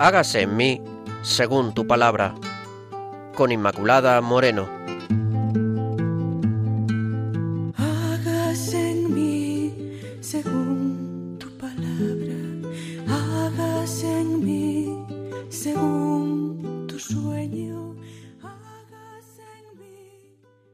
hágase en mí según tu palabra. Con Inmaculada Moreno. Hágase en mí según tu palabra. Hágase en mí según tu sueño. Hágase en mí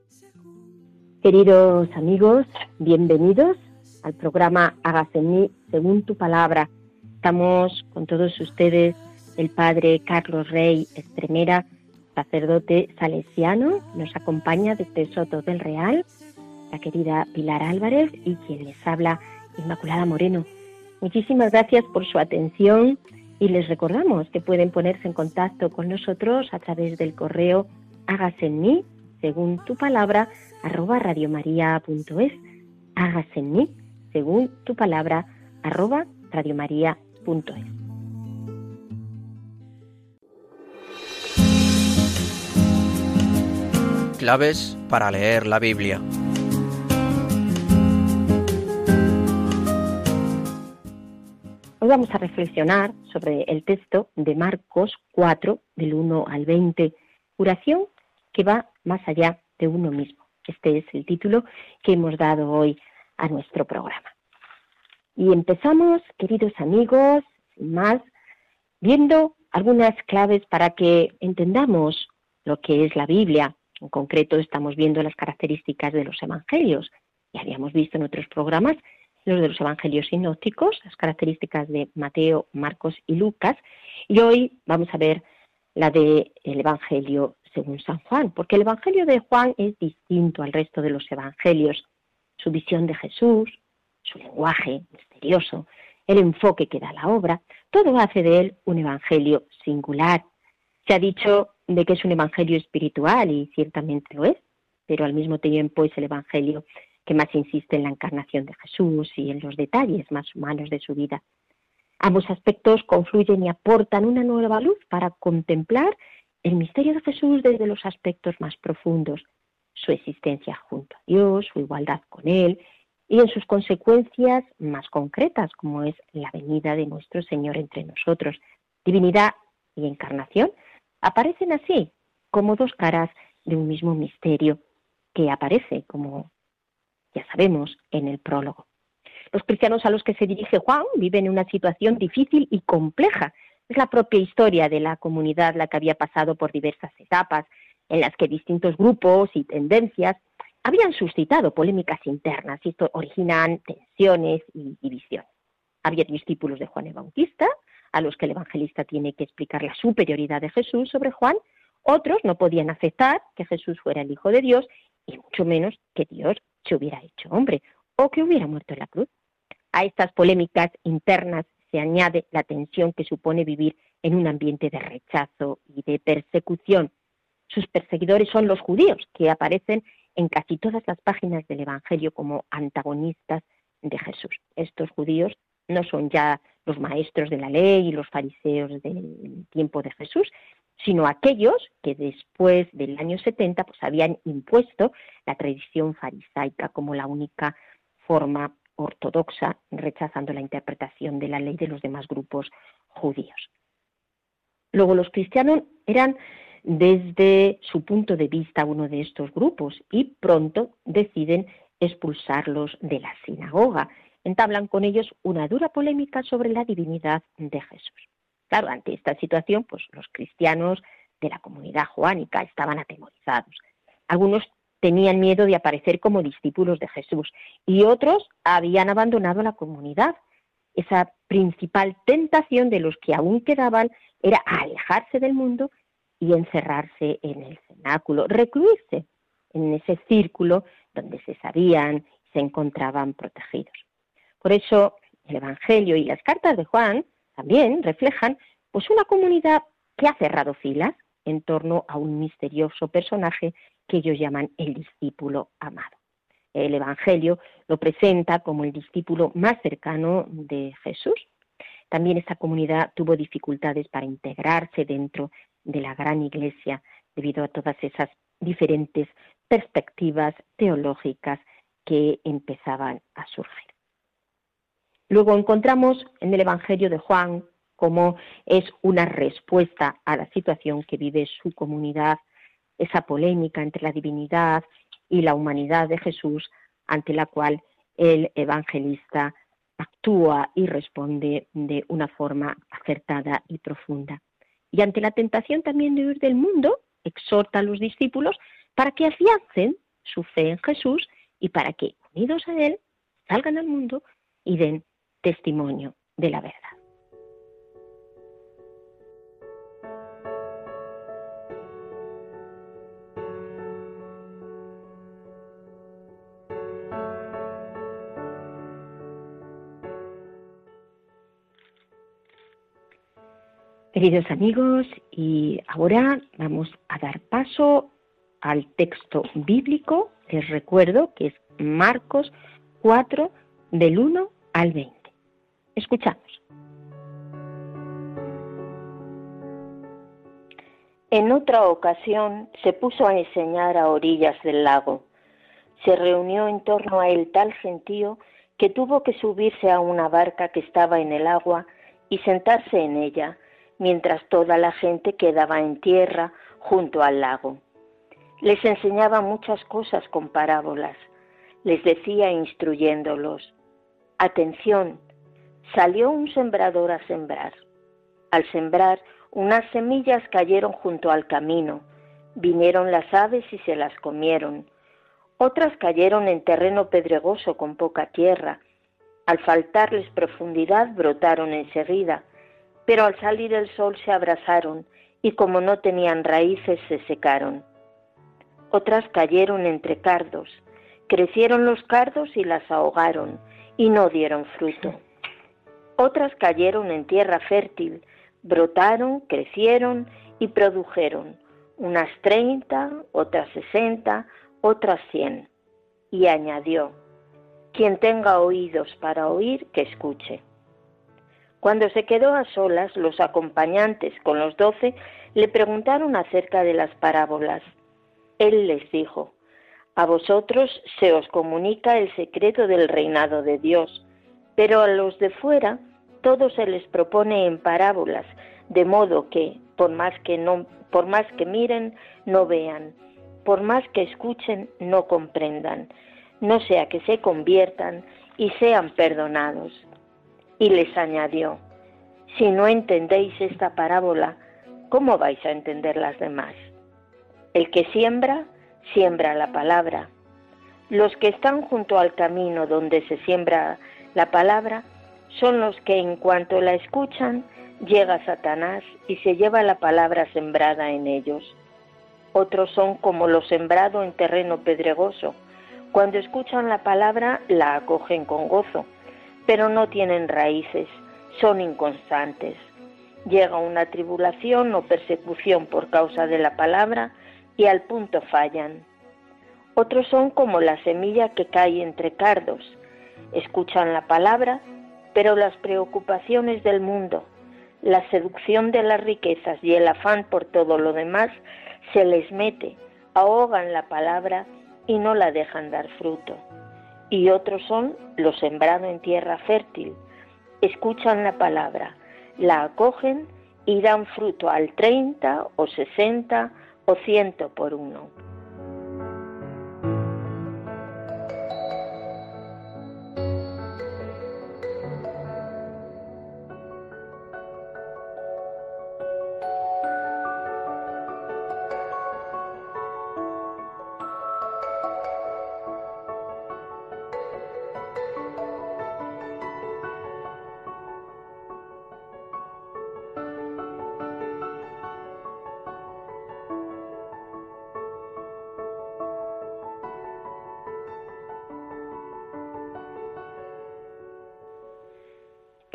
según... Queridos amigos, bienvenidos al programa Hágase en mí según tu palabra. Estamos con todos ustedes el padre Carlos Rey Estremera, sacerdote salesiano, nos acompaña desde Soto del Real, la querida Pilar Álvarez y quien les habla, Inmaculada Moreno. Muchísimas gracias por su atención y les recordamos que pueden ponerse en contacto con nosotros a través del correo hágase en mí, según tu palabra, arroba radiomaria.es. Hágase en mí, según tu palabra, arroba radiomaria.es. Claves para leer la Biblia. Hoy vamos a reflexionar sobre el texto de Marcos 4, del 1 al 20, curación que va más allá de uno mismo. Este es el título que hemos dado hoy a nuestro programa. Y empezamos, queridos amigos, más, viendo algunas claves para que entendamos lo que es la Biblia. En concreto, estamos viendo las características de los evangelios. Ya habíamos visto en otros programas los de los evangelios sinópticos, las características de Mateo, Marcos y Lucas. Y hoy vamos a ver la del evangelio según San Juan, porque el evangelio de Juan es distinto al resto de los evangelios. Su visión de Jesús, su lenguaje misterioso, el enfoque que da la obra, todo hace de él un evangelio singular. Se ha dicho de que es un evangelio espiritual y ciertamente lo es, pero al mismo tiempo es el evangelio que más insiste en la encarnación de Jesús y en los detalles más humanos de su vida. Ambos aspectos confluyen y aportan una nueva luz para contemplar el misterio de Jesús desde los aspectos más profundos, su existencia junto a Dios, su igualdad con Él y en sus consecuencias más concretas, como es la venida de nuestro Señor entre nosotros. Divinidad y encarnación aparecen así, como dos caras de un mismo misterio que aparece, como ya sabemos, en el prólogo. Los cristianos a los que se dirige Juan viven en una situación difícil y compleja. Es la propia historia de la comunidad la que había pasado por diversas etapas, en las que distintos grupos y tendencias habían suscitado polémicas internas y esto originan tensiones y divisiones. Había discípulos de Juan el Bautista, a los que el evangelista tiene que explicar la superioridad de Jesús sobre Juan, otros no podían aceptar que Jesús fuera el Hijo de Dios y mucho menos que Dios se hubiera hecho hombre o que hubiera muerto en la cruz. A estas polémicas internas se añade la tensión que supone vivir en un ambiente de rechazo y de persecución. Sus perseguidores son los judíos, que aparecen en casi todas las páginas del Evangelio como antagonistas de Jesús. Estos judíos no son ya los maestros de la ley y los fariseos del tiempo de Jesús, sino aquellos que después del año 70 pues habían impuesto la tradición farisaica como la única forma ortodoxa, rechazando la interpretación de la ley de los demás grupos judíos. Luego los cristianos eran desde su punto de vista uno de estos grupos y pronto deciden expulsarlos de la sinagoga. Entablan con ellos una dura polémica sobre la divinidad de Jesús. Claro, ante esta situación, pues los cristianos de la comunidad juánica estaban atemorizados. Algunos tenían miedo de aparecer como discípulos de Jesús y otros habían abandonado la comunidad. Esa principal tentación de los que aún quedaban era alejarse del mundo y encerrarse en el cenáculo, recluirse en ese círculo donde se sabían se encontraban protegidos. Por eso el Evangelio y las cartas de Juan también reflejan pues una comunidad que ha cerrado filas en torno a un misterioso personaje que ellos llaman el discípulo amado. El Evangelio lo presenta como el discípulo más cercano de Jesús. También esta comunidad tuvo dificultades para integrarse dentro de la gran iglesia debido a todas esas diferentes perspectivas teológicas que empezaban a surgir. Luego encontramos en el Evangelio de Juan cómo es una respuesta a la situación que vive su comunidad, esa polémica entre la divinidad y la humanidad de Jesús, ante la cual el evangelista actúa y responde de una forma acertada y profunda. Y ante la tentación también de huir del mundo, exhorta a los discípulos para que afiancen su fe en Jesús y para que, unidos a Él, salgan al mundo y den testimonio de la verdad. Queridos amigos, y ahora vamos a dar paso al texto bíblico. Les recuerdo que es Marcos 4 del 1 al 20. Escuchamos. En otra ocasión se puso a enseñar a orillas del lago. Se reunió en torno a él tal gentío que tuvo que subirse a una barca que estaba en el agua y sentarse en ella mientras toda la gente quedaba en tierra junto al lago. Les enseñaba muchas cosas con parábolas. Les decía instruyéndolos, atención, salió un sembrador a sembrar. Al sembrar, unas semillas cayeron junto al camino, vinieron las aves y se las comieron. Otras cayeron en terreno pedregoso con poca tierra. Al faltarles profundidad brotaron enseguida pero al salir el sol se abrazaron y como no tenían raíces se secaron. Otras cayeron entre cardos, crecieron los cardos y las ahogaron y no dieron fruto. Otras cayeron en tierra fértil, brotaron, crecieron y produjeron, unas treinta, otras sesenta, otras cien. Y añadió, quien tenga oídos para oír, que escuche. Cuando se quedó a solas, los acompañantes con los doce le preguntaron acerca de las parábolas. Él les dijo, A vosotros se os comunica el secreto del reinado de Dios, pero a los de fuera todo se les propone en parábolas, de modo que, por más que, por más que miren, no vean, por más que escuchen, no comprendan, no sea que se conviertan y sean perdonados. Y les añadió, si no entendéis esta parábola, ¿cómo vais a entender las demás? El que siembra, siembra la palabra. Los que están junto al camino donde se siembra la palabra son los que en cuanto la escuchan, llega Satanás y se lleva la palabra sembrada en ellos. Otros son como lo sembrado en terreno pedregoso. Cuando escuchan la palabra, la acogen con gozo pero no tienen raíces, son inconstantes. Llega una tribulación o persecución por causa de la palabra y al punto fallan. Otros son como la semilla que cae entre cardos. Escuchan la palabra, pero las preocupaciones del mundo, la seducción de las riquezas y el afán por todo lo demás se les mete, ahogan la palabra y no la dejan dar fruto y otros son los sembrados en tierra fértil. Escuchan la palabra, la acogen y dan fruto al 30 o 60 o ciento por uno.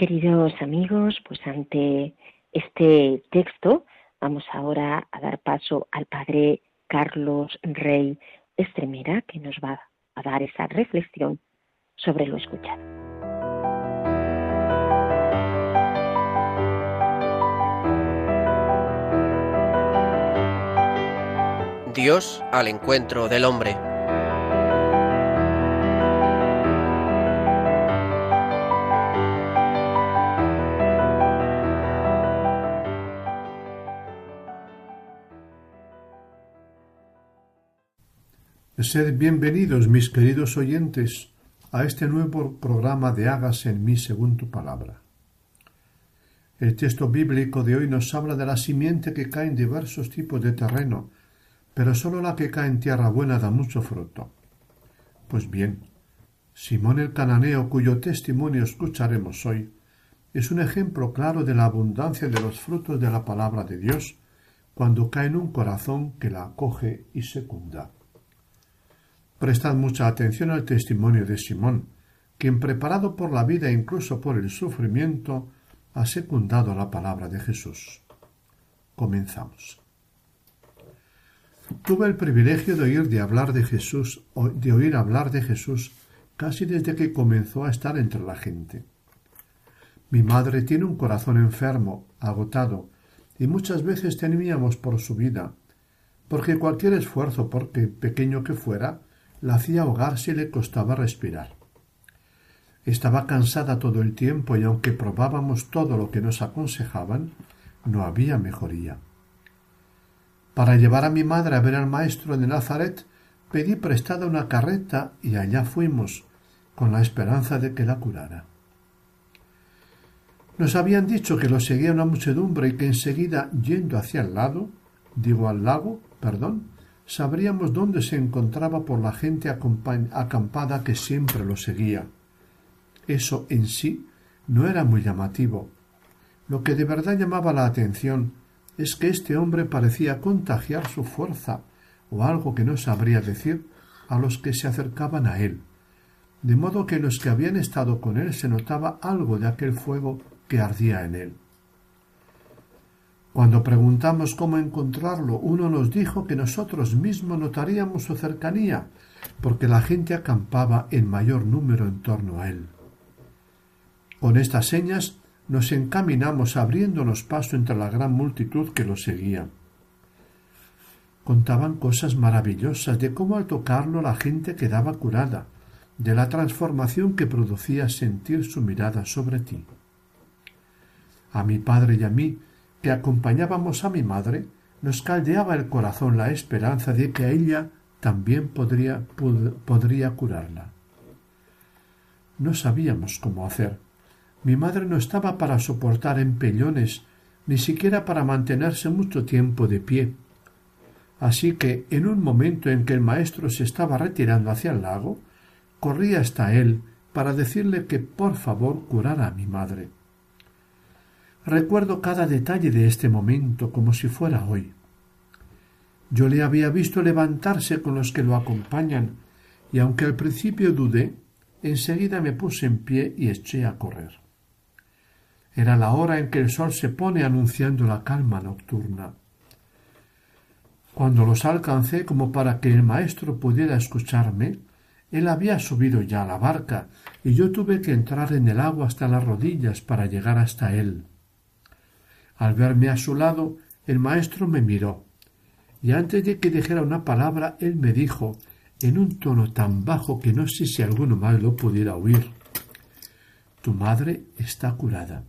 Queridos amigos, pues ante este texto vamos ahora a dar paso al Padre Carlos Rey Estremera, que nos va a dar esa reflexión sobre lo escuchado. Dios al encuentro del hombre. Sed bienvenidos, mis queridos oyentes, a este nuevo programa de Hagas en mí según tu palabra. El texto bíblico de hoy nos habla de la simiente que cae en diversos tipos de terreno, pero sólo la que cae en tierra buena da mucho fruto. Pues bien, Simón el cananeo, cuyo testimonio escucharemos hoy, es un ejemplo claro de la abundancia de los frutos de la palabra de Dios cuando cae en un corazón que la acoge y secunda. Prestad mucha atención al testimonio de Simón, quien preparado por la vida e incluso por el sufrimiento, ha secundado la palabra de Jesús. Comenzamos. Tuve el privilegio de oír de hablar de Jesús, de oír hablar de Jesús casi desde que comenzó a estar entre la gente. Mi madre tiene un corazón enfermo, agotado, y muchas veces temíamos por su vida, porque cualquier esfuerzo, porque pequeño que fuera, la hacía ahogarse y le costaba respirar. Estaba cansada todo el tiempo y aunque probábamos todo lo que nos aconsejaban, no había mejoría. Para llevar a mi madre a ver al maestro de Nazaret, pedí prestada una carreta y allá fuimos, con la esperanza de que la curara. Nos habían dicho que lo seguía una muchedumbre y que enseguida, yendo hacia el lado, digo al lago, perdón, sabríamos dónde se encontraba por la gente acampada que siempre lo seguía. Eso en sí no era muy llamativo. Lo que de verdad llamaba la atención es que este hombre parecía contagiar su fuerza o algo que no sabría decir a los que se acercaban a él, de modo que los que habían estado con él se notaba algo de aquel fuego que ardía en él. Cuando preguntamos cómo encontrarlo, uno nos dijo que nosotros mismos notaríamos su cercanía, porque la gente acampaba en mayor número en torno a él. Con estas señas nos encaminamos abriéndonos paso entre la gran multitud que lo seguía. Contaban cosas maravillosas de cómo al tocarlo la gente quedaba curada, de la transformación que producía sentir su mirada sobre ti a mi padre y a mí, que acompañábamos a mi madre, nos caldeaba el corazón la esperanza de que ella también podría, podría curarla. No sabíamos cómo hacer. Mi madre no estaba para soportar empellones, ni siquiera para mantenerse mucho tiempo de pie. Así que, en un momento en que el maestro se estaba retirando hacia el lago, corrí hasta él para decirle que por favor curara a mi madre. Recuerdo cada detalle de este momento como si fuera hoy. Yo le había visto levantarse con los que lo acompañan, y aunque al principio dudé, enseguida me puse en pie y eché a correr. Era la hora en que el sol se pone anunciando la calma nocturna. Cuando los alcancé como para que el maestro pudiera escucharme, él había subido ya a la barca y yo tuve que entrar en el agua hasta las rodillas para llegar hasta él. Al verme a su lado, el maestro me miró, y antes de que dijera una palabra, él me dijo, en un tono tan bajo que no sé si alguno más lo pudiera oír Tu madre está curada.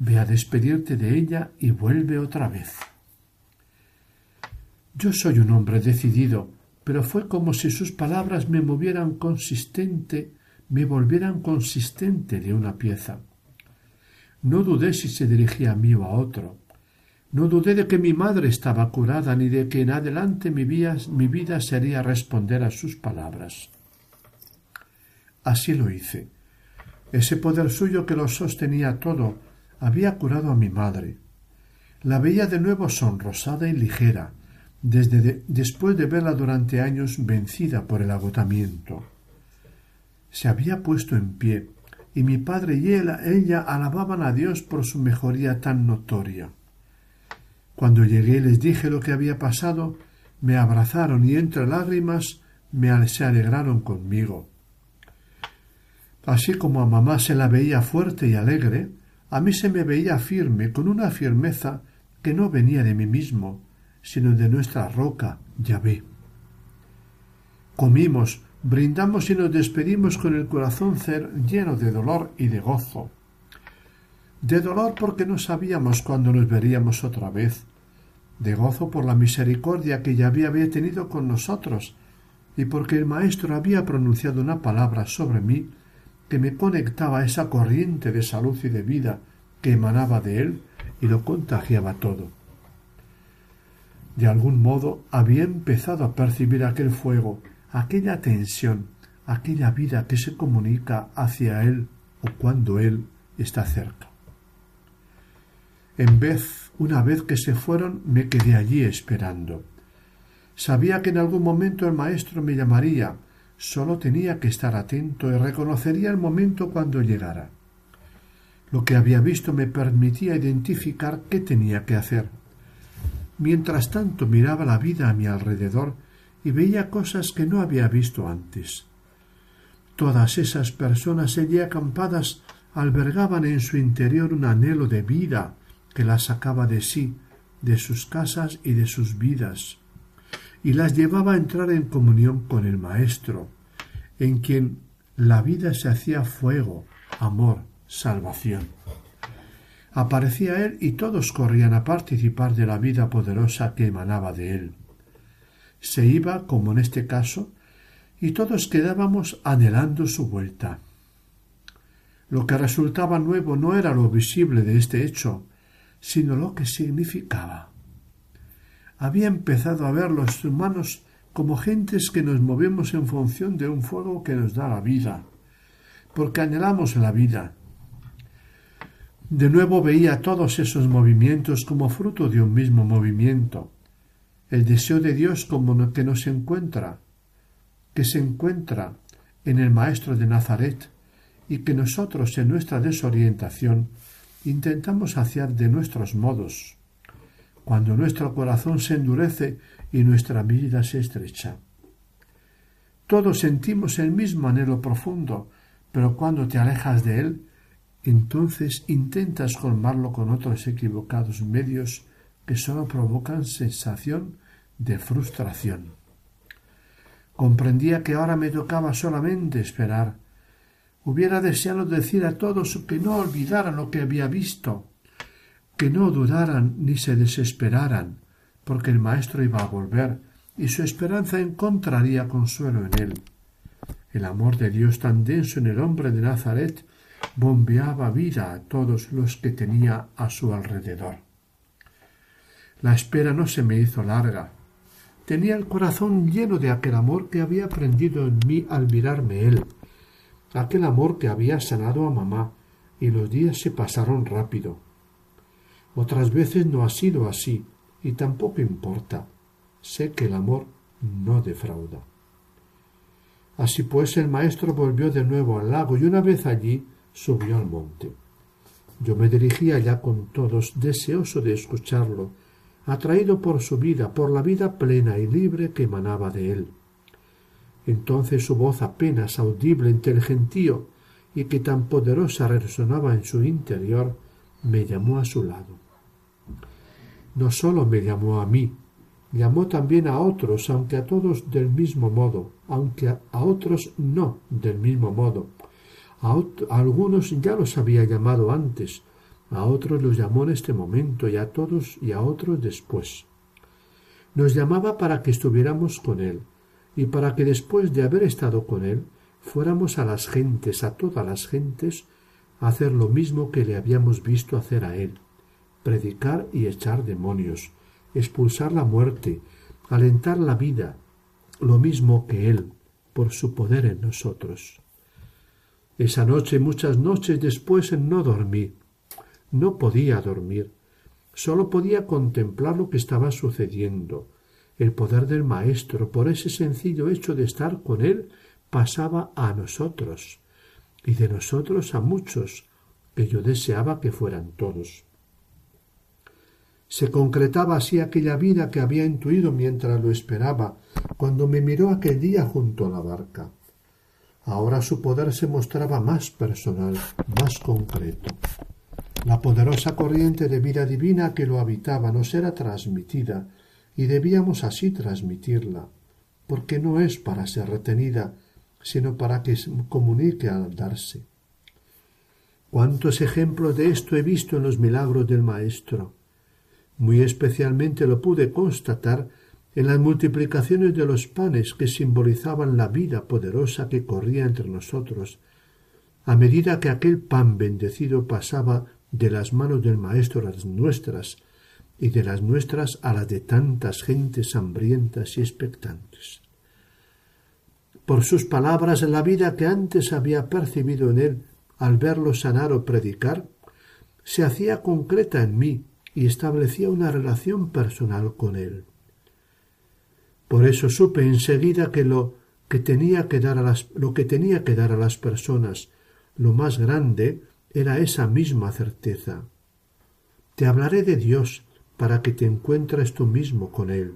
Ve a despedirte de ella y vuelve otra vez. Yo soy un hombre decidido, pero fue como si sus palabras me movieran consistente, me volvieran consistente de una pieza. No dudé si se dirigía a mí o a otro. No dudé de que mi madre estaba curada ni de que en adelante mi vida, mi vida sería responder a sus palabras. Así lo hice. Ese poder suyo que lo sostenía todo había curado a mi madre. La veía de nuevo sonrosada y ligera, desde después de verla durante años vencida por el agotamiento. Se había puesto en pie, y mi padre y ella alababan a Dios por su mejoría tan notoria. Cuando llegué y les dije lo que había pasado, me abrazaron y entre lágrimas me se alegraron conmigo. Así como a mamá se la veía fuerte y alegre, a mí se me veía firme, con una firmeza que no venía de mí mismo, sino de nuestra roca, Yahvé. Comimos, brindamos y nos despedimos con el corazón lleno de dolor y de gozo. De dolor porque no sabíamos cuándo nos veríamos otra vez, de gozo por la misericordia que ya había tenido con nosotros, y porque el Maestro había pronunciado una palabra sobre mí que me conectaba a esa corriente de salud y de vida que emanaba de él y lo contagiaba todo. De algún modo había empezado a percibir aquel fuego, aquella tensión, aquella vida que se comunica hacia él o cuando él está cerca. En vez, una vez que se fueron, me quedé allí esperando. Sabía que en algún momento el maestro me llamaría, solo tenía que estar atento y reconocería el momento cuando llegara. Lo que había visto me permitía identificar qué tenía que hacer. Mientras tanto miraba la vida a mi alrededor y veía cosas que no había visto antes. Todas esas personas allí acampadas albergaban en su interior un anhelo de vida que las sacaba de sí, de sus casas y de sus vidas, y las llevaba a entrar en comunión con el Maestro, en quien la vida se hacía fuego, amor, salvación. Aparecía él y todos corrían a participar de la vida poderosa que emanaba de él. Se iba, como en este caso, y todos quedábamos anhelando su vuelta. Lo que resultaba nuevo no era lo visible de este hecho, sino lo que significaba. Había empezado a ver los humanos como gentes que nos movemos en función de un fuego que nos da la vida, porque anhelamos la vida. De nuevo veía todos esos movimientos como fruto de un mismo movimiento, el deseo de Dios como que nos encuentra, que se encuentra en el Maestro de Nazaret y que nosotros en nuestra desorientación intentamos hacer de nuestros modos, cuando nuestro corazón se endurece y nuestra vida se estrecha. Todos sentimos el mismo anhelo profundo, pero cuando te alejas de él, entonces intentas colmarlo con otros equivocados medios que sólo provocan sensación de frustración. Comprendía que ahora me tocaba solamente esperar. Hubiera deseado decir a todos que no olvidaran lo que había visto, que no dudaran ni se desesperaran, porque el Maestro iba a volver y su esperanza encontraría consuelo en él. El amor de Dios tan denso en el hombre de Nazaret bombeaba vida a todos los que tenía a su alrededor. La espera no se me hizo larga. Tenía el corazón lleno de aquel amor que había aprendido en mí al mirarme él, aquel amor que había sanado a mamá, y los días se pasaron rápido. Otras veces no ha sido así, y tampoco importa. Sé que el amor no defrauda. Así pues el maestro volvió de nuevo al lago y una vez allí subió al monte. Yo me dirigía allá con todos, deseoso de escucharlo, atraído por su vida, por la vida plena y libre que emanaba de él. Entonces su voz apenas audible entre el gentío y que tan poderosa resonaba en su interior, me llamó a su lado. No sólo me llamó a mí, llamó también a otros, aunque a todos del mismo modo, aunque a, otros no del mismo modo. A, a algunos ya los había llamado antes, a otros los llamó en este momento y a todos y a otros después. Nos llamaba para que estuviéramos con Él y para que después de haber estado con Él fuéramos a las gentes, a todas las gentes, a hacer lo mismo que le habíamos visto hacer a Él, predicar y echar demonios, expulsar la muerte, alentar la vida, lo mismo que Él, por su poder en nosotros. Esa noche y muchas noches después no dormí, no podía dormir. Sólo podía contemplar lo que estaba sucediendo. El poder del Maestro, por ese sencillo hecho de estar con él, pasaba a nosotros, y de nosotros a muchos, que yo deseaba que fueran todos. Se concretaba así aquella vida que había intuido mientras lo esperaba, cuando me miró aquel día junto a la barca. Ahora su poder se mostraba más personal, más concreto. La poderosa corriente de vida divina que lo habitaba nos era transmitida y debíamos así transmitirla, porque no es para ser retenida, sino para que se comunique al darse. ¿Cuántos ejemplos de esto he visto en los milagros del Maestro? Muy especialmente lo pude constatar en las multiplicaciones de los panes que simbolizaban la vida poderosa que corría entre nosotros, a medida que aquel pan bendecido pasaba de las manos del Maestro a las nuestras, y de las nuestras a las de tantas gentes hambrientas y expectantes. Por sus palabras, la vida que antes había percibido en él al verlo sanar o predicar, se hacía concreta en mí y establecía una relación personal con él. Por eso supe enseguida que lo que tenía que dar a las, lo que tenía que dar a las personas, lo más grande, era esa misma certeza. Te hablaré de Dios para que te encuentres tú mismo con Él.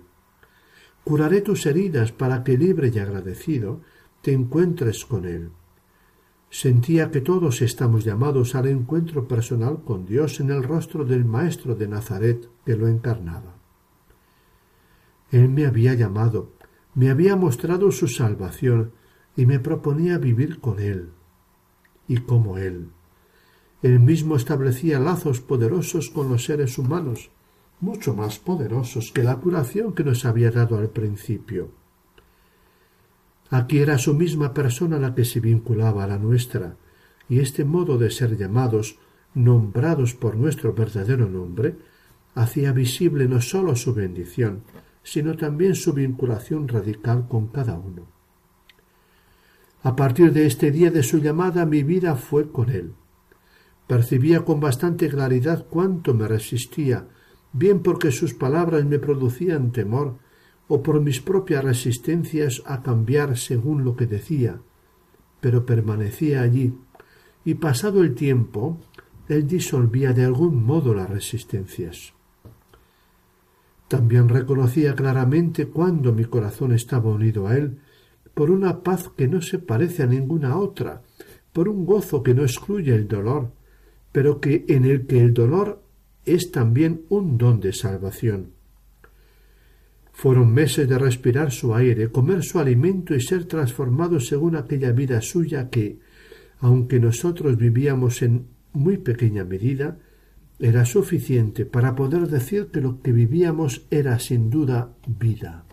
Curaré tus heridas para que libre y agradecido te encuentres con Él. Sentía que todos estamos llamados al encuentro personal con Dios en el rostro del Maestro de Nazaret que lo encarnaba. Él me había llamado, me había mostrado su salvación y me proponía vivir con Él y como Él. Él mismo establecía lazos poderosos con los seres humanos, mucho más poderosos que la curación que nos había dado al principio. Aquí era su misma persona la que se vinculaba a la nuestra, y este modo de ser llamados, nombrados por nuestro verdadero nombre, hacía visible no sólo su bendición, sino también su vinculación radical con cada uno. A partir de este día de su llamada mi vida fue con él. Percibía con bastante claridad cuánto me resistía, bien porque sus palabras me producían temor, o por mis propias resistencias a cambiar según lo que decía, pero permanecía allí, y pasado el tiempo, él disolvía de algún modo las resistencias. También reconocía claramente cuando mi corazón estaba unido a él, por una paz que no se parece a ninguna otra, por un gozo que no excluye el dolor, pero que en el que el dolor es también un don de salvación. Fueron meses de respirar su aire, comer su alimento y ser transformados según aquella vida suya que, aunque nosotros vivíamos en muy pequeña medida, era suficiente para poder decir que lo que vivíamos era sin duda vida.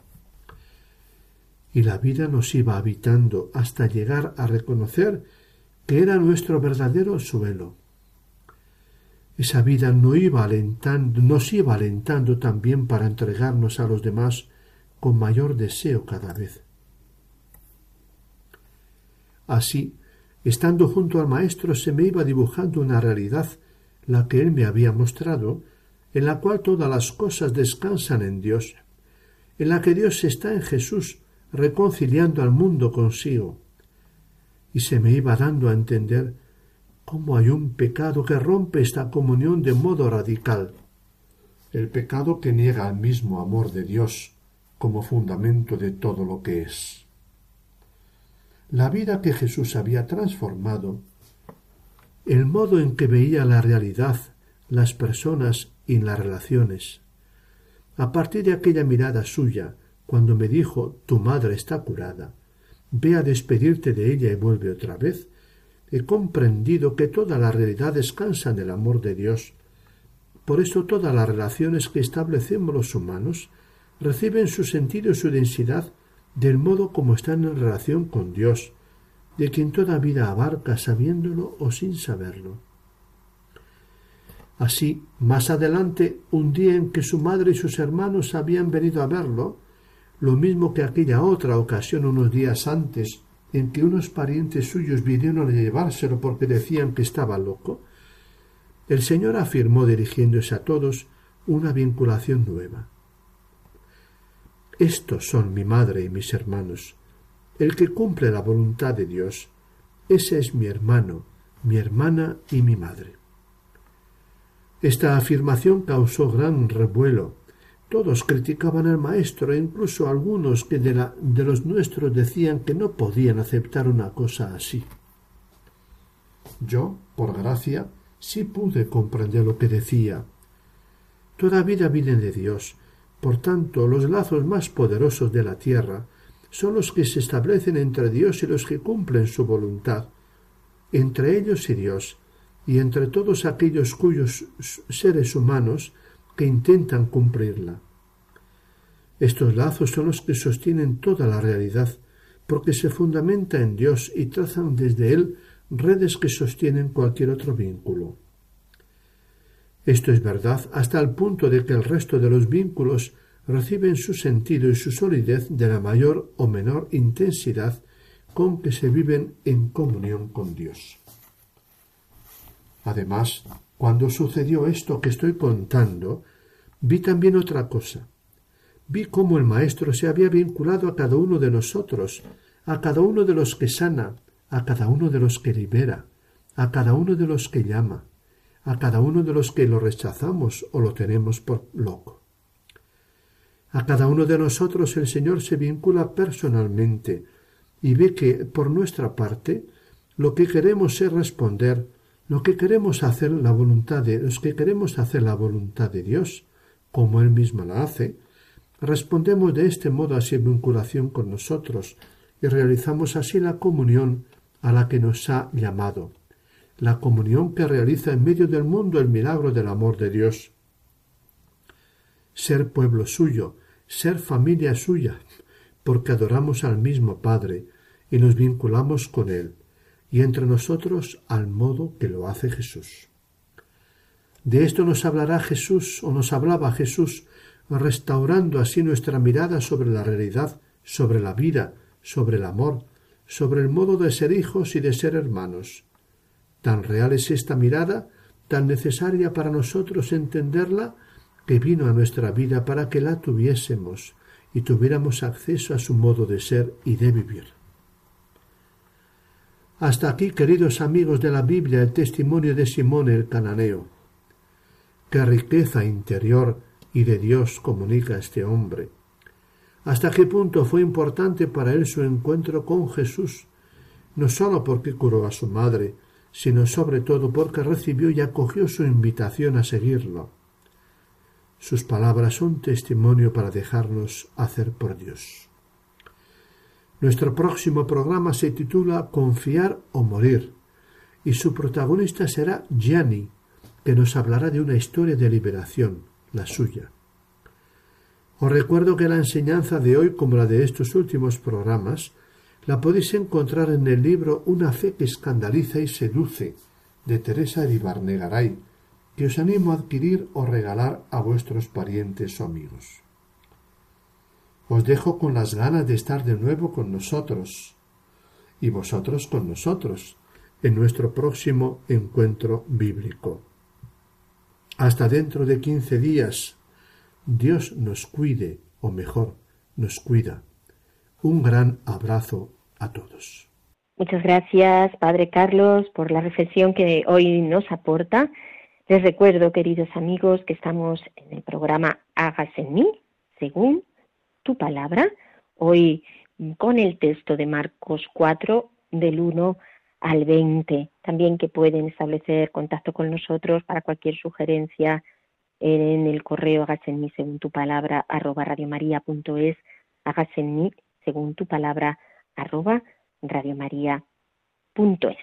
Y la vida nos iba habitando hasta llegar a reconocer que era nuestro verdadero suelo. Esa vida no iba alentando, nos iba alentando también para entregarnos a los demás con mayor deseo cada vez. Así, estando junto al Maestro, se me iba dibujando una realidad, la que él me había mostrado, en la cual todas las cosas descansan en Dios, en la que Dios está en Jesús, reconciliando al mundo consigo. Y se me iba dando a entender cómo hay un pecado que rompe esta comunión de modo radical. El pecado que niega al mismo amor de Dios como fundamento de todo lo que es. La vida que Jesús había transformado, el modo en que veía la realidad, las personas y las relaciones. A partir de aquella mirada suya, cuando me dijo tu madre está curada, ve a despedirte de ella y vuelve otra vez, he comprendido que toda la realidad descansa en el amor de Dios. Por eso todas las relaciones que establecemos los humanos reciben su sentido y su densidad del modo como están en relación con Dios, de quien toda vida abarca sabiéndolo o sin saberlo. Así, más adelante, un día en que su madre y sus hermanos habían venido a verlo, lo mismo que aquella otra ocasión unos días antes, en que unos parientes suyos vinieron a llevárselo porque decían que estaba loco, el Señor afirmó dirigiéndose a todos una vinculación nueva. Estos son mi madre y mis hermanos. El que cumple la voluntad de Dios, ese es mi hermano, mi hermana y mi madre. Esta afirmación causó gran revuelo todos criticaban al maestro e incluso algunos que de, la, de los nuestros decían que no podían aceptar una cosa así. Yo, por gracia, sí pude comprender lo que decía. Toda vida viene de Dios. Por tanto, los lazos más poderosos de la tierra son los que se establecen entre Dios y los que cumplen su voluntad, entre ellos y Dios, y entre todos aquellos cuyos seres humanos que intentan cumplirla. Estos lazos son los que sostienen toda la realidad, porque se fundamenta en Dios y trazan desde Él redes que sostienen cualquier otro vínculo. Esto es verdad hasta el punto de que el resto de los vínculos reciben su sentido y su solidez de la mayor o menor intensidad con que se viven en comunión con Dios. Además, cuando sucedió esto que estoy contando, vi también otra cosa. Vi cómo el Maestro se había vinculado a cada uno de nosotros, a cada uno de los que sana, a cada uno de los que libera, a cada uno de los que llama, a cada uno de los que lo rechazamos o lo tenemos por loco. A cada uno de nosotros el Señor se vincula personalmente y ve que, por nuestra parte, lo que queremos es responder, lo que queremos hacer la voluntad de los que queremos hacer la voluntad de Dios, como Él mismo la hace, respondemos de este modo a su vinculación con nosotros y realizamos así la comunión a la que nos ha llamado, la comunión que realiza en medio del mundo el milagro del amor de Dios. Ser pueblo suyo, ser familia suya, porque adoramos al mismo Padre y nos vinculamos con Él, y entre nosotros al modo que lo hace Jesús. De esto nos hablará Jesús o nos hablaba Jesús, restaurando así nuestra mirada sobre la realidad, sobre la vida, sobre el amor, sobre el modo de ser hijos y de ser hermanos. Tan real es esta mirada, tan necesaria para nosotros entenderla, que vino a nuestra vida para que la tuviésemos y tuviéramos acceso a su modo de ser y de vivir. Hasta aquí, queridos amigos de la Biblia, el testimonio de Simón el cananeo. Qué riqueza interior y de Dios comunica este hombre hasta qué punto fue importante para él su encuentro con Jesús, no sólo porque curó a su madre, sino sobre todo porque recibió y acogió su invitación a seguirlo. Sus palabras son testimonio para dejarnos hacer por Dios. Nuestro próximo programa se titula Confiar o morir, y su protagonista será Gianni, que nos hablará de una historia de liberación, la suya. Os recuerdo que la enseñanza de hoy, como la de estos últimos programas, la podéis encontrar en el libro Una fe que escandaliza y seduce, de Teresa Ribarnegaray, que os animo a adquirir o regalar a vuestros parientes o amigos. Os dejo con las ganas de estar de nuevo con nosotros, y vosotros con nosotros, en nuestro próximo encuentro bíblico. Hasta dentro de quince días, Dios nos cuide, o mejor, nos cuida. Un gran abrazo a todos. Muchas gracias, Padre Carlos, por la reflexión que hoy nos aporta. Les recuerdo, queridos amigos, que estamos en el programa Hagas en mí, según tu palabra, hoy con el texto de Marcos 4, del 1 al 20. También que pueden establecer contacto con nosotros para cualquier sugerencia en el correo hágase en mí según tu palabra arroba radiomaria.es, hágase en mí según tu palabra arroba radiomaria.es.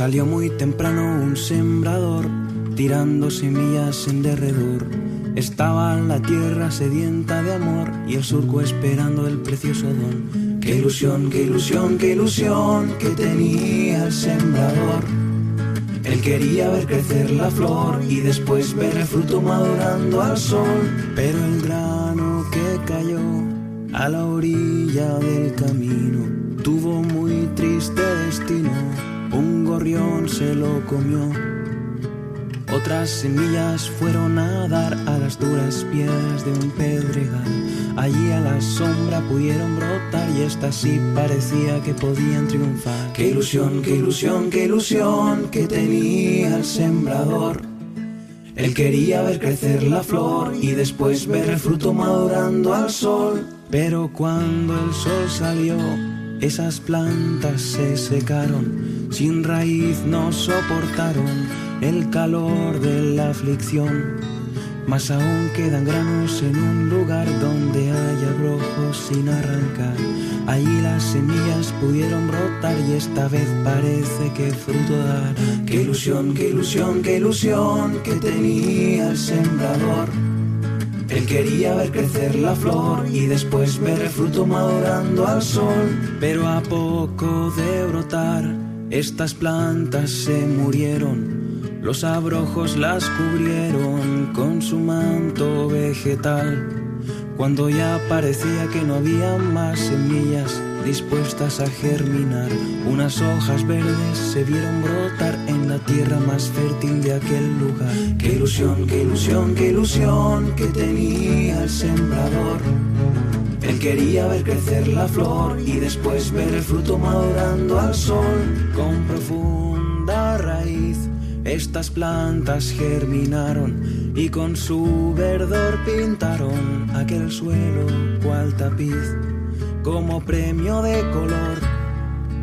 Salió muy temprano un sembrador tirando semillas en derredor. Estaba la tierra sedienta de amor y el surco esperando el precioso don. Qué ilusión, qué ilusión, qué ilusión que tenía el sembrador. Él quería ver crecer la flor y después ver el fruto madurando al sol. Pero el grano que cayó a la orilla del camino tuvo gorrión se lo comió otras semillas fueron a dar a las duras piedras de un pedregal. Allí a la sombra pudieron brotar y esta sí parecía que podían triunfar. Qué ilusión, qué ilusión, qué ilusión que tenía el sembrador. Él quería ver crecer la flor y después ver el fruto madurando al sol. Pero cuando el sol salió, esas plantas se secaron, sin raíz no soportaron el calor de la aflicción. Más aún quedan granos en un lugar donde hay abrojos sin arrancar. Allí las semillas pudieron brotar y esta vez parece que fruto dará. Qué ilusión, qué ilusión, qué ilusión que tenía el sembrador. Él quería ver crecer la flor y después ver el fruto madurando al sol. Pero a poco de brotar, estas plantas se murieron los abrojos las cubrieron con su manto vegetal. Cuando ya parecía que no había más semillas dispuestas a germinar, unas hojas verdes se vieron brotar en la tierra más fértil de aquel lugar. Qué ilusión, qué ilusión, qué ilusión que tenía el sembrador. Quería ver crecer la flor y después ver el fruto madurando al sol con profunda raíz estas plantas germinaron y con su verdor pintaron aquel suelo cual tapiz como premio de color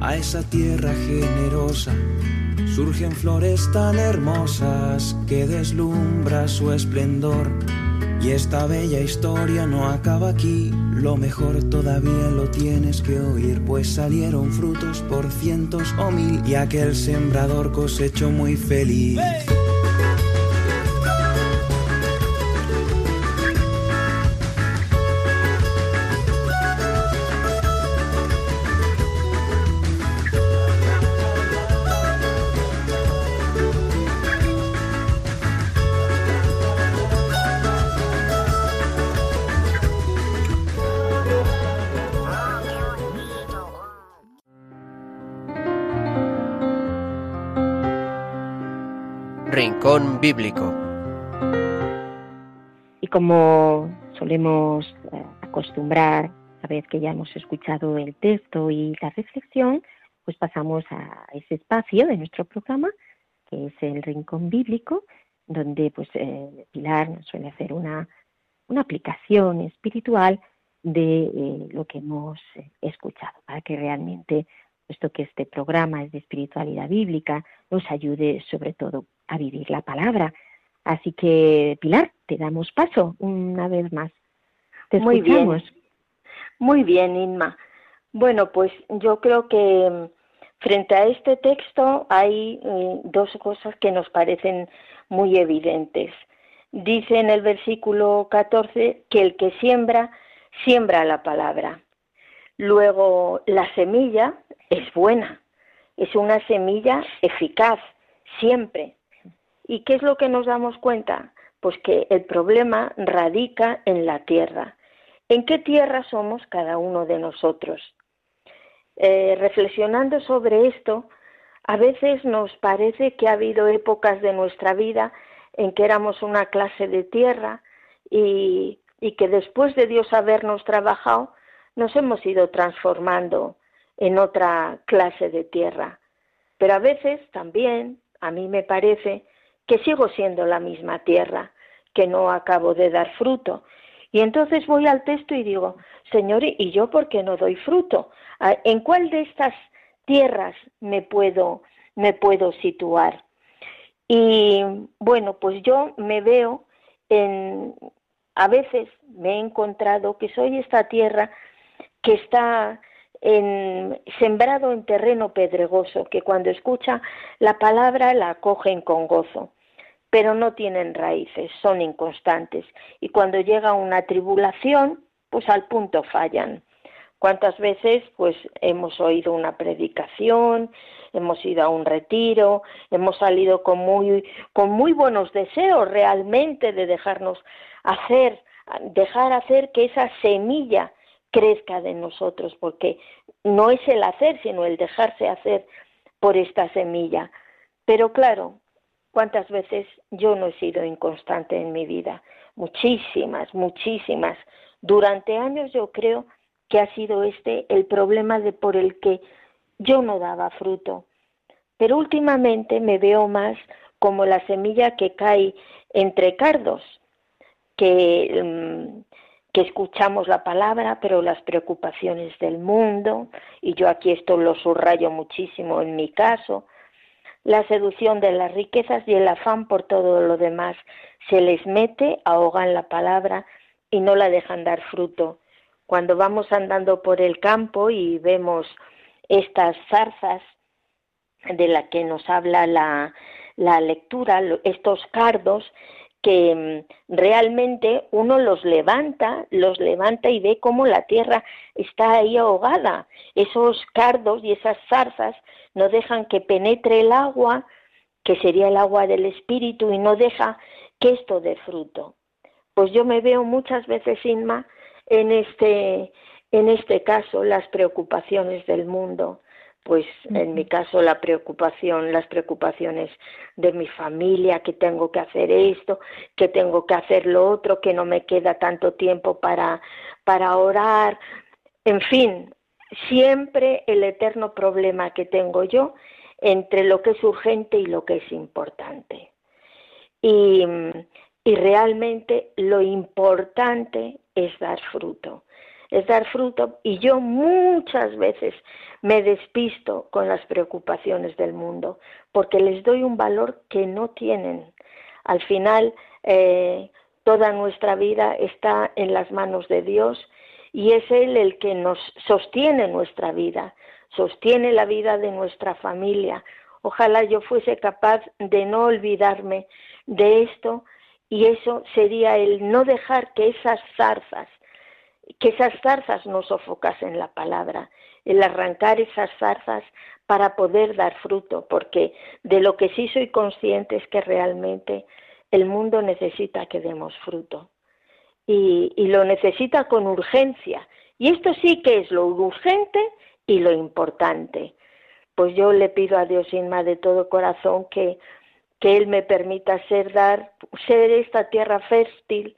a esa tierra generosa. Surgen flores tan hermosas que deslumbra su esplendor y esta bella historia no acaba aquí, lo mejor todavía lo tienes que oír, pues salieron frutos por cientos o mil y aquel sembrador cosechó muy feliz. Bíblico. Y como solemos eh, acostumbrar, a vez que ya hemos escuchado el texto y la reflexión, pues pasamos a ese espacio de nuestro programa, que es el Rincón Bíblico, donde pues eh, Pilar nos suele hacer una, una aplicación espiritual de eh, lo que hemos escuchado, para que realmente, puesto que este programa es de espiritualidad bíblica, nos ayude sobre todo a vivir la palabra. Así que, Pilar, te damos paso una vez más. Te Muy bien. Muy bien, Inma. Bueno, pues yo creo que mm, frente a este texto hay mm, dos cosas que nos parecen muy evidentes. Dice en el versículo 14 que el que siembra, siembra la palabra. Luego, la semilla es buena, es una semilla eficaz, siempre. ¿Y qué es lo que nos damos cuenta? Pues que el problema radica en la tierra. ¿En qué tierra somos cada uno de nosotros? Eh, reflexionando sobre esto, a veces nos parece que ha habido épocas de nuestra vida en que éramos una clase de tierra y, y que después de Dios habernos trabajado, nos hemos ido transformando en otra clase de tierra. Pero a veces también, a mí me parece, que sigo siendo la misma tierra, que no acabo de dar fruto. Y entonces voy al texto y digo, Señor, ¿y yo por qué no doy fruto? ¿En cuál de estas tierras me puedo, me puedo situar? Y bueno, pues yo me veo en, a veces me he encontrado que soy esta tierra que está en, sembrado en terreno pedregoso, que cuando escucha la palabra la acogen con gozo pero no tienen raíces, son inconstantes. Y cuando llega una tribulación, pues al punto fallan. ¿Cuántas veces pues hemos oído una predicación, hemos ido a un retiro, hemos salido con muy con muy buenos deseos realmente de dejarnos hacer, dejar hacer que esa semilla crezca de nosotros, porque no es el hacer, sino el dejarse hacer por esta semilla. Pero claro, ¿Cuántas veces yo no he sido inconstante en mi vida? Muchísimas, muchísimas. Durante años yo creo que ha sido este el problema de por el que yo no daba fruto. Pero últimamente me veo más como la semilla que cae entre cardos, que, mm, que escuchamos la palabra, pero las preocupaciones del mundo, y yo aquí esto lo subrayo muchísimo en mi caso, la seducción de las riquezas y el afán por todo lo demás. Se les mete, ahogan la palabra y no la dejan dar fruto. Cuando vamos andando por el campo y vemos estas zarzas de la que nos habla la, la lectura, estos cardos, que mm, realmente uno los levanta, los levanta y ve cómo la tierra está ahí ahogada. Esos cardos y esas zarzas no dejan que penetre el agua, que sería el agua del espíritu, y no deja que esto dé fruto. Pues yo me veo muchas veces, Inma, en este, en este caso, las preocupaciones del mundo, pues en mi caso la preocupación, las preocupaciones de mi familia, que tengo que hacer esto, que tengo que hacer lo otro, que no me queda tanto tiempo para, para orar, en fin, siempre el eterno problema que tengo yo entre lo que es urgente y lo que es importante. Y, y realmente lo importante es dar fruto es dar fruto y yo muchas veces me despisto con las preocupaciones del mundo porque les doy un valor que no tienen. Al final, eh, toda nuestra vida está en las manos de Dios y es Él el que nos sostiene nuestra vida, sostiene la vida de nuestra familia. Ojalá yo fuese capaz de no olvidarme de esto y eso sería el no dejar que esas zarzas que esas zarzas no sofocasen la palabra, el arrancar esas zarzas para poder dar fruto, porque de lo que sí soy consciente es que realmente el mundo necesita que demos fruto y, lo necesita con urgencia. Y esto sí que es lo urgente y lo importante. Pues yo le pido a Dios Inma de todo corazón que, que Él me permita ser, dar, ser esta tierra fértil,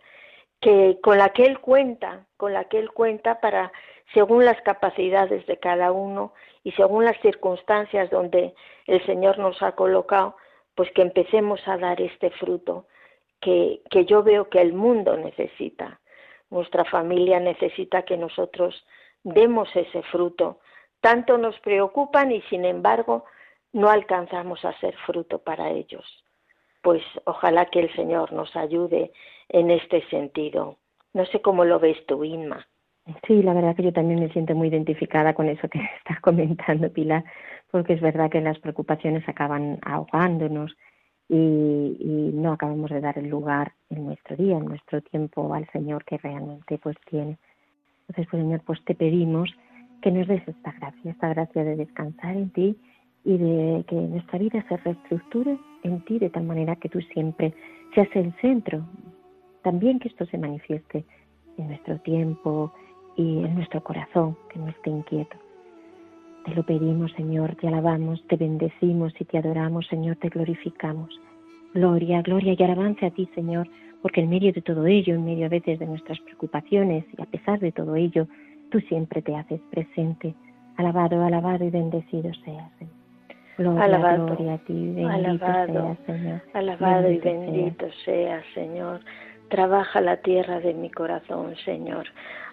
que con la que él cuenta, con la que él cuenta para según las capacidades de cada uno y según las circunstancias donde el Señor nos ha colocado, pues que empecemos a dar este fruto que, que yo veo que el mundo necesita. Nuestra familia necesita que nosotros demos ese fruto. Tanto nos preocupan y sin embargo no alcanzamos a ser fruto para ellos. Pues ojalá que el Señor nos ayude en este sentido. No sé cómo lo ves tú, Inma. Sí, la verdad que yo también me siento muy identificada con eso que estás comentando, Pilar, porque es verdad que las preocupaciones acaban ahogándonos y, y, no acabamos de dar el lugar en nuestro día, en nuestro tiempo al Señor que realmente pues tiene. Entonces, pues Señor, pues te pedimos que nos des esta gracia, esta gracia de descansar en ti y de que nuestra vida se reestructure en ti de tal manera que tú siempre seas el centro también que esto se manifieste en nuestro tiempo y en nuestro corazón, que no esté inquieto. Te lo pedimos, Señor, te alabamos, te bendecimos y te adoramos, Señor, te glorificamos. Gloria, gloria y alabanza a ti, Señor, porque en medio de todo ello, en medio a veces de nuestras preocupaciones y a pesar de todo ello, tú siempre te haces presente. Alabado, alabado y bendecido seas, Señor. Gloria, alabado, gloria a ti, bendito alabado, Señor. Alabado y bendito seas, Señor. Trabaja la tierra de mi corazón, Señor.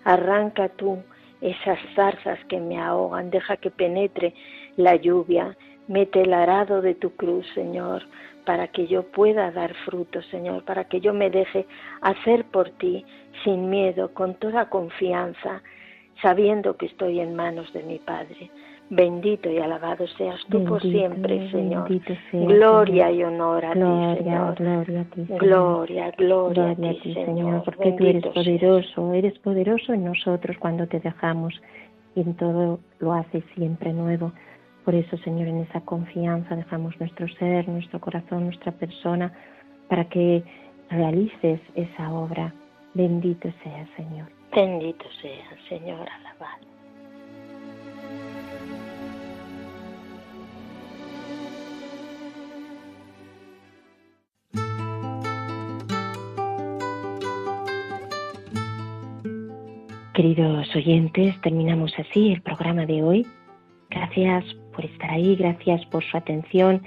Arranca tú esas zarzas que me ahogan, deja que penetre la lluvia, mete el arado de tu cruz, Señor, para que yo pueda dar fruto, Señor, para que yo me deje hacer por ti sin miedo, con toda confianza, sabiendo que estoy en manos de mi Padre. Bendito y alabado seas tú por siempre, Señor. gloria y honor a ti, Señor. Gloria, a ti, gloria, gloria, a ti, Señor. Porque tú eres poderoso, eres poderoso en nosotros cuando te dejamos y en todo lo haces siempre nuevo. Por eso, Señor, en esa confianza dejamos nuestro ser, nuestro corazón, nuestra persona, para que realices esa obra. Bendito sea, Señor. Bendito sea, Señor, alabado. Queridos oyentes, terminamos así el programa de hoy. Gracias por estar ahí, gracias por su atención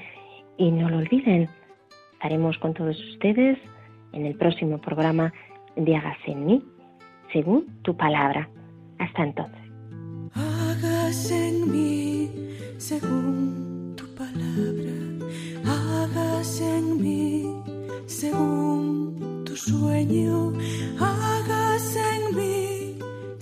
y no lo olviden, estaremos con todos ustedes en el próximo programa de Hágase en mí, según tu palabra. Hasta entonces. En mí, según tu palabra en mí según tu sueño, en mí